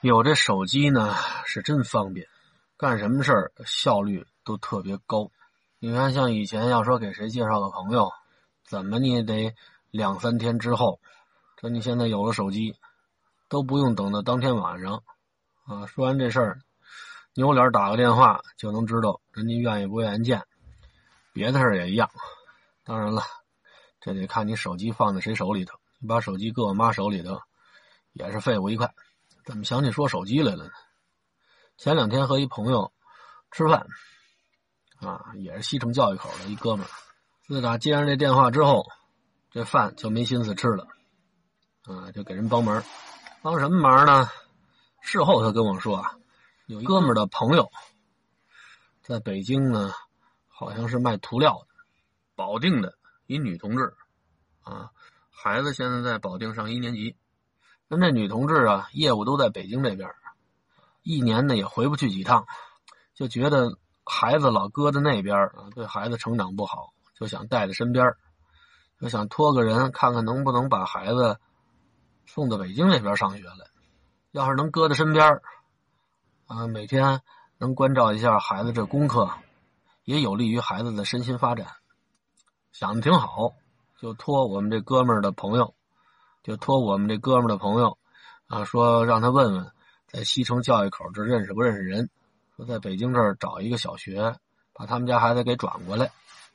有这手机呢，是真方便，干什么事儿效率都特别高。你看，像以前要说给谁介绍个朋友，怎么你也得两三天之后。这你现在有了手机，都不用等到当天晚上，啊，说完这事儿，扭脸打个电话就能知道人家愿意不愿意见。别的事儿也一样，当然了，这得看你手机放在谁手里头。你把手机搁我妈手里头，也是废物一块。怎么想起说手机来了呢？前两天和一朋友吃饭，啊，也是西城教育口的一哥们儿。自打接上这电话之后，这饭就没心思吃了，啊，就给人帮忙。帮什么忙呢？事后他跟我说啊，有一哥们儿的朋友在北京呢，好像是卖涂料的，保定的一女同志，啊，孩子现在在保定上一年级。那这女同志啊，业务都在北京这边，一年呢也回不去几趟，就觉得孩子老搁在那边啊，对孩子成长不好，就想带在身边，就想托个人看看能不能把孩子送到北京那边上学来。要是能搁在身边啊，每天能关照一下孩子这功课，也有利于孩子的身心发展。想的挺好，就托我们这哥们儿的朋友。就托我们这哥们的朋友，啊，说让他问问，在西城教育口这认识不认识人？说在北京这儿找一个小学，把他们家孩子给转过来，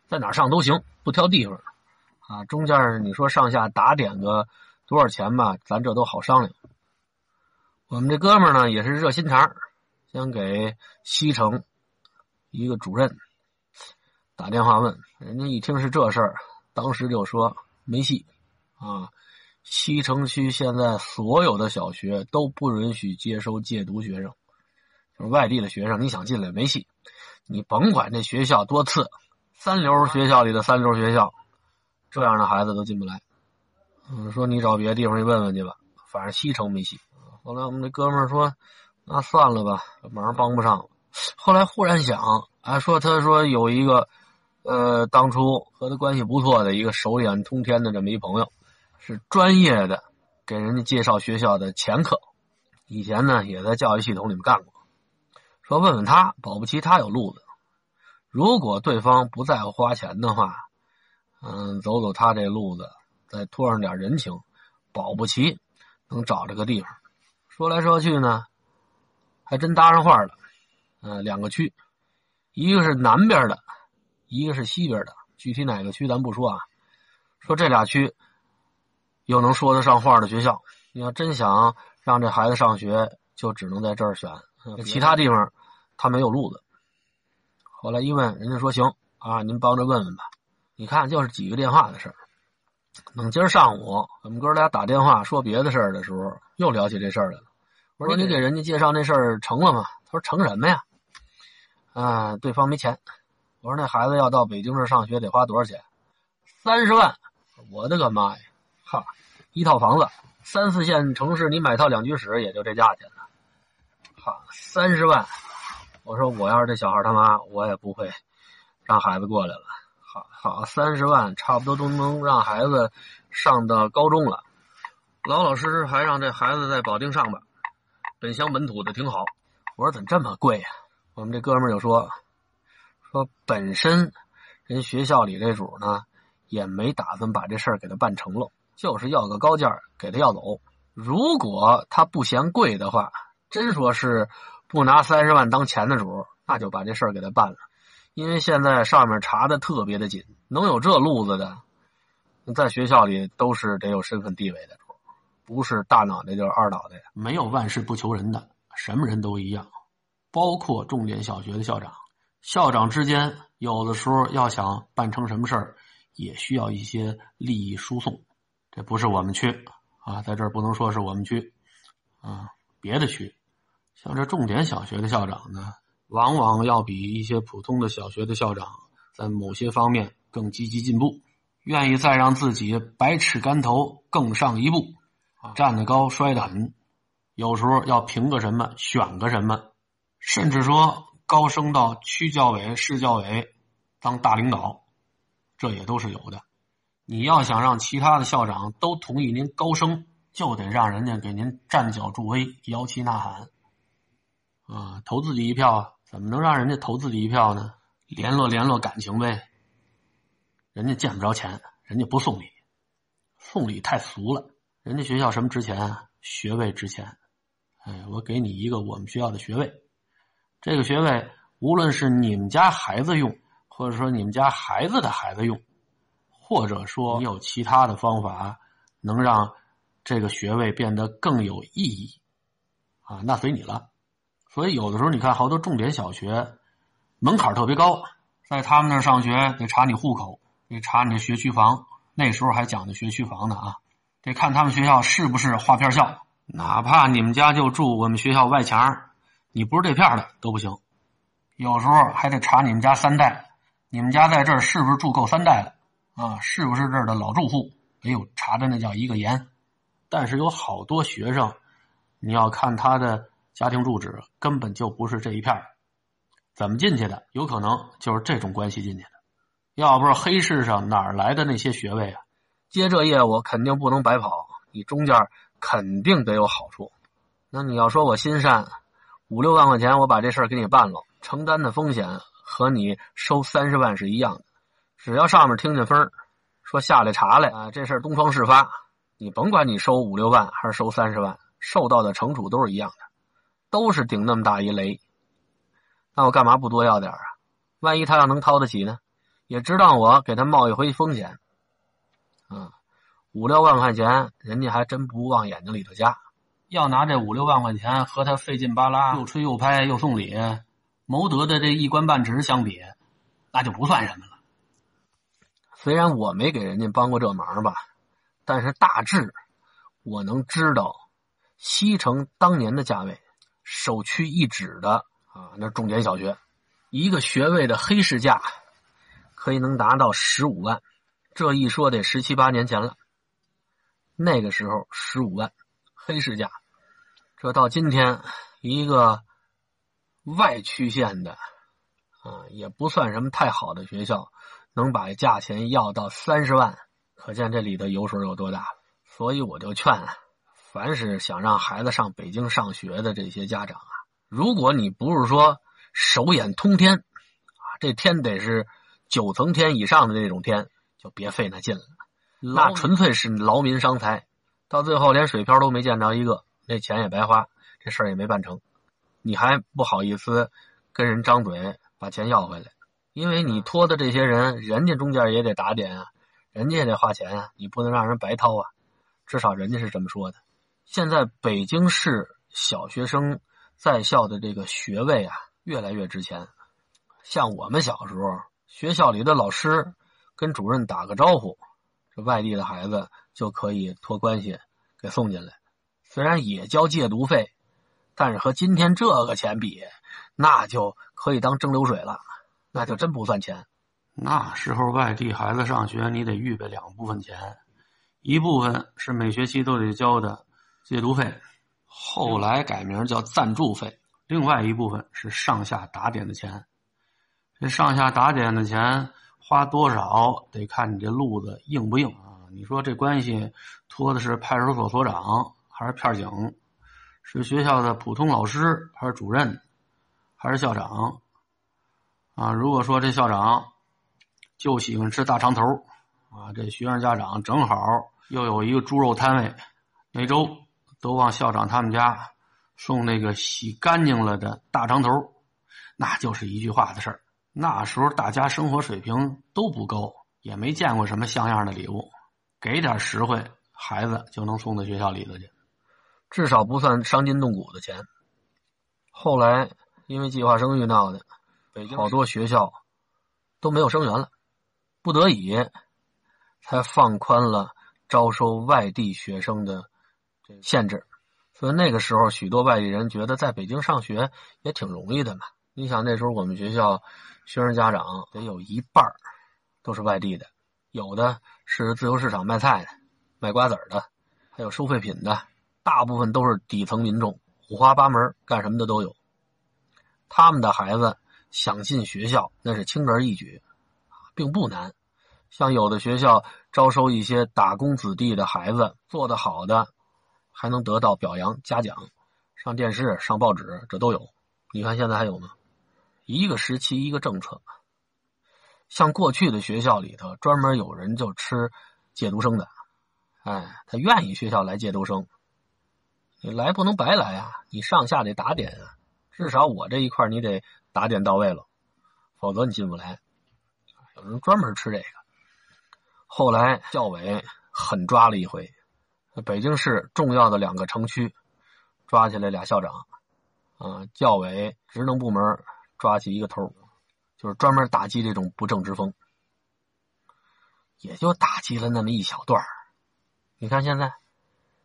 在哪上都行，不挑地方。啊，中间你说上下打点个多少钱吧，咱这都好商量。我们这哥们呢也是热心肠，先给西城一个主任打电话问，人家一听是这事儿，当时就说没戏，啊。西城区现在所有的小学都不允许接收借读学生，就是外地的学生，你想进来没戏。你甭管这学校多次，三流学校里的三流学校，这样的孩子都进不来。嗯，说你找别的地方去问问去吧，反正西城没戏。后来我们这哥们儿说：“那算了吧，忙帮不上。”后来忽然想，啊，说他说有一个，呃，当初和他关系不错的一个手眼通天的这么一朋友。是专业的，给人家介绍学校的前科，以前呢也在教育系统里面干过。说问问他，保不齐他有路子。如果对方不在乎花钱的话，嗯，走走他这路子，再托上点人情，保不齐能找着个地方。说来说去呢，还真搭上话了。嗯，两个区，一个是南边的，一个是西边的。具体哪个区咱不说啊。说这俩区。又能说得上话的学校，你要真想让这孩子上学，就只能在这儿选，其他地方他没有路子。后来一问，人家说行啊，您帮着问问吧。你看，就是几个电话的事儿。等今儿上午我们哥俩打电话说别的事儿的时候，又聊起这事儿来了。我说你给人家介绍那事儿成了吗？他说成什么呀？啊，对方没钱。我说那孩子要到北京这上学得花多少钱？三十万！我的个妈呀！哈，一套房子，三四线城市你买套两居室也就这价钱了。哈，三十万，我说我要是这小孩他妈，我也不会让孩子过来了。好好，三十万差不多都能让孩子上到高中了，老老实实还让这孩子在保定上吧，本乡本土的挺好。我说怎么这么贵呀？我们这哥们儿就说说本身人学校里这主呢也没打算把这事儿给他办成了。就是要个高价给他要走。如果他不嫌贵的话，真说是不拿三十万当钱的主，那就把这事儿给他办了。因为现在上面查的特别的紧，能有这路子的，在学校里都是得有身份地位的主，不是大脑袋就是二脑袋。没有万事不求人的，什么人都一样，包括重点小学的校长。校长之间有的时候要想办成什么事儿，也需要一些利益输送。这不是我们区啊，在这儿不能说是我们区啊，别的区，像这重点小学的校长呢，往往要比一些普通的小学的校长在某些方面更积极进步，愿意再让自己百尺竿头更上一步，站得高摔得狠，有时候要评个什么选个什么，甚至说高升到区教委、市教委当大领导，这也都是有的。你要想让其他的校长都同意您高升，就得让人家给您站脚助威、摇旗呐喊，啊，投自己一票！怎么能让人家投自己一票呢？联络联络感情呗。人家见不着钱，人家不送礼，送礼太俗了。人家学校什么值钱啊？学位值钱。哎，我给你一个我们学校的学位，这个学位无论是你们家孩子用，或者说你们家孩子的孩子用，或者说你有其他的方法能让这个学位变得更有意义，啊，那随你了。所以有的时候你看好多重点小学门槛特别高，在他们那儿上学得查你户口，得查你的学区房，那时候还讲的学区房呢啊，得看他们学校是不是划片校。哪怕你们家就住我们学校外墙，你不是这片的都不行。有时候还得查你们家三代，你们家在这儿是不是住够三代了啊？是不是这儿的老住户？哎呦，查的那叫一个严。但是有好多学生，你要看他的家庭住址，根本就不是这一片怎么进去的？有可能就是这种关系进去的。要不是黑市上哪来的那些学位啊？接这业务肯定不能白跑，你中间。肯定得有好处。那你要说我心善，五六万块钱我把这事儿给你办了，承担的风险和你收三十万是一样的。只要上面听见风说下来查来啊，这事儿东窗事发，你甭管你收五六万还是收三十万，受到的惩处都是一样的，都是顶那么大一雷。那我干嘛不多要点啊？万一他要能掏得起呢？也值当我给他冒一回风险，啊。五六万块钱，人家还真不往眼睛里头加。要拿这五六万块钱和他费劲巴拉又吹又拍又送礼，谋得的这一官半职相比，那就不算什么了。虽然我没给人家帮过这忙吧，但是大致我能知道，西城当年的价位，首屈一指的啊，那重点小学一个学位的黑市价，可以能达到十五万。这一说得十七八年前了。那个时候十五万，黑市价。这到今天，一个外区县的，啊，也不算什么太好的学校，能把价钱要到三十万，可见这里的油水有多大。所以我就劝，凡是想让孩子上北京上学的这些家长啊，如果你不是说手眼通天，啊，这天得是九层天以上的那种天，就别费那劲了。那纯粹是劳民伤财，到最后连水漂都没见着一个，那钱也白花，这事儿也没办成，你还不好意思跟人张嘴把钱要回来，因为你托的这些人，人家中间也得打点啊，人家也得花钱啊，你不能让人白掏啊，至少人家是这么说的。现在北京市小学生在校的这个学位啊，越来越值钱，像我们小时候，学校里的老师跟主任打个招呼。这外地的孩子就可以托关系给送进来，虽然也交借读费，但是和今天这个钱比，那就可以当蒸馏水了，那就真不算钱。那时候外地孩子上学，你得预备两部分钱，一部分是每学期都得交的借读费，后来改名叫赞助费；另外一部分是上下打点的钱。这上下打点的钱。花多少得看你这路子硬不硬啊？你说这关系托的是派出所所长还是片警？是学校的普通老师还是主任还是校长？啊，如果说这校长就喜欢吃大肠头啊，这学生家长正好又有一个猪肉摊位，每周都往校长他们家送那个洗干净了的大肠头，那就是一句话的事儿。那时候大家生活水平都不高，也没见过什么像样的礼物，给点实惠，孩子就能送到学校里头去，至少不算伤筋动骨的钱。后来因为计划生育闹的，好多学校都没有生源了，不得已才放宽了招收外地学生的这限制。所以那个时候，许多外地人觉得在北京上学也挺容易的嘛。你想那时候我们学校。学生家长得有一半都是外地的，有的是自由市场卖菜的、卖瓜子的，还有收废品的，大部分都是底层民众，五花八门，干什么的都有。他们的孩子想进学校，那是轻而易举，并不难。像有的学校招收一些打工子弟的孩子，做得好的，还能得到表扬嘉奖，上电视、上报纸，这都有。你看现在还有吗？一个时期一个政策，像过去的学校里头专门有人就吃借读生的，哎，他愿意学校来借读生，你来不能白来啊，你上下得打点啊，至少我这一块你得打点到位了，否则你进不来。有人专门吃这个。后来教委狠抓了一回，北京市重要的两个城区抓起来俩校长，啊，教委职能部门。抓起一个头，就是专门打击这种不正之风，也就打击了那么一小段你看现在，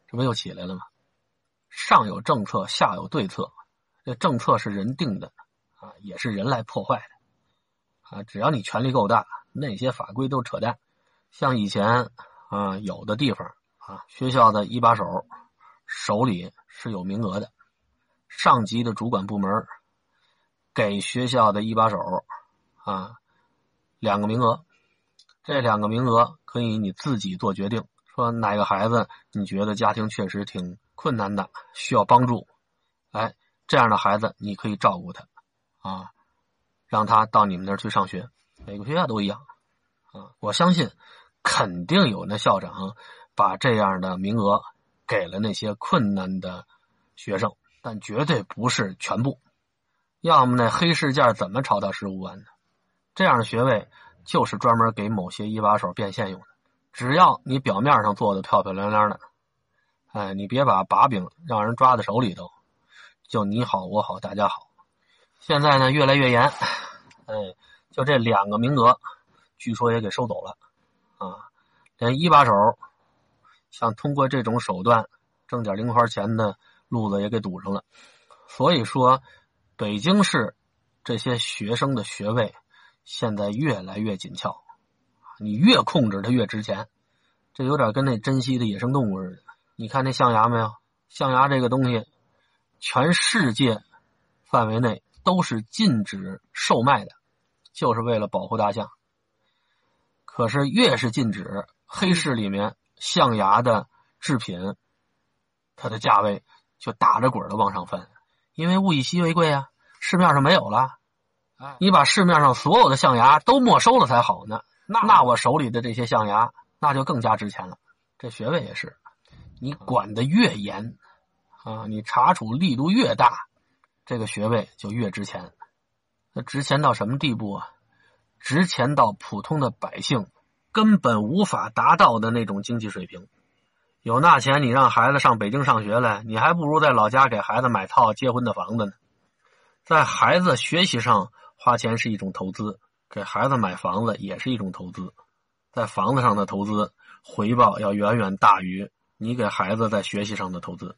这不又起来了吗？上有政策，下有对策。这政策是人定的啊，也是人来破坏的啊。只要你权力够大，那些法规都扯淡。像以前啊，有的地方啊，学校的一把手手里是有名额的，上级的主管部门。给学校的一把手，啊，两个名额，这两个名额可以你自己做决定，说哪个孩子你觉得家庭确实挺困难的，需要帮助，哎，这样的孩子你可以照顾他，啊，让他到你们那儿去上学，每个学校都一样，啊，我相信肯定有那校长把这样的名额给了那些困难的学生，但绝对不是全部。要么那黑市价怎么炒到十五万呢？这样的学位就是专门给某些一把手变现用的。只要你表面上做的漂漂亮亮的，哎，你别把把柄让人抓在手里头，就你好我好大家好。现在呢越来越严，哎，就这两个名额，据说也给收走了啊，连一把手想通过这种手段挣点零花钱的路子也给堵上了。所以说。北京市这些学生的学位现在越来越紧俏，你越控制它越值钱，这有点跟那珍稀的野生动物似的。你看那象牙没有？象牙这个东西，全世界范围内都是禁止售卖的，就是为了保护大象。可是越是禁止，黑市里面象牙的制品，它的价位就打着滚的往上翻。因为物以稀为贵啊，市面上没有了，你把市面上所有的象牙都没收了才好呢。那那我手里的这些象牙，那就更加值钱了。这学位也是，你管的越严，啊，你查处力度越大，这个学位就越值钱。那值钱到什么地步啊？值钱到普通的百姓根本无法达到的那种经济水平。有那钱，你让孩子上北京上学来，你还不如在老家给孩子买套结婚的房子呢。在孩子学习上花钱是一种投资，给孩子买房子也是一种投资。在房子上的投资回报要远远大于你给孩子在学习上的投资。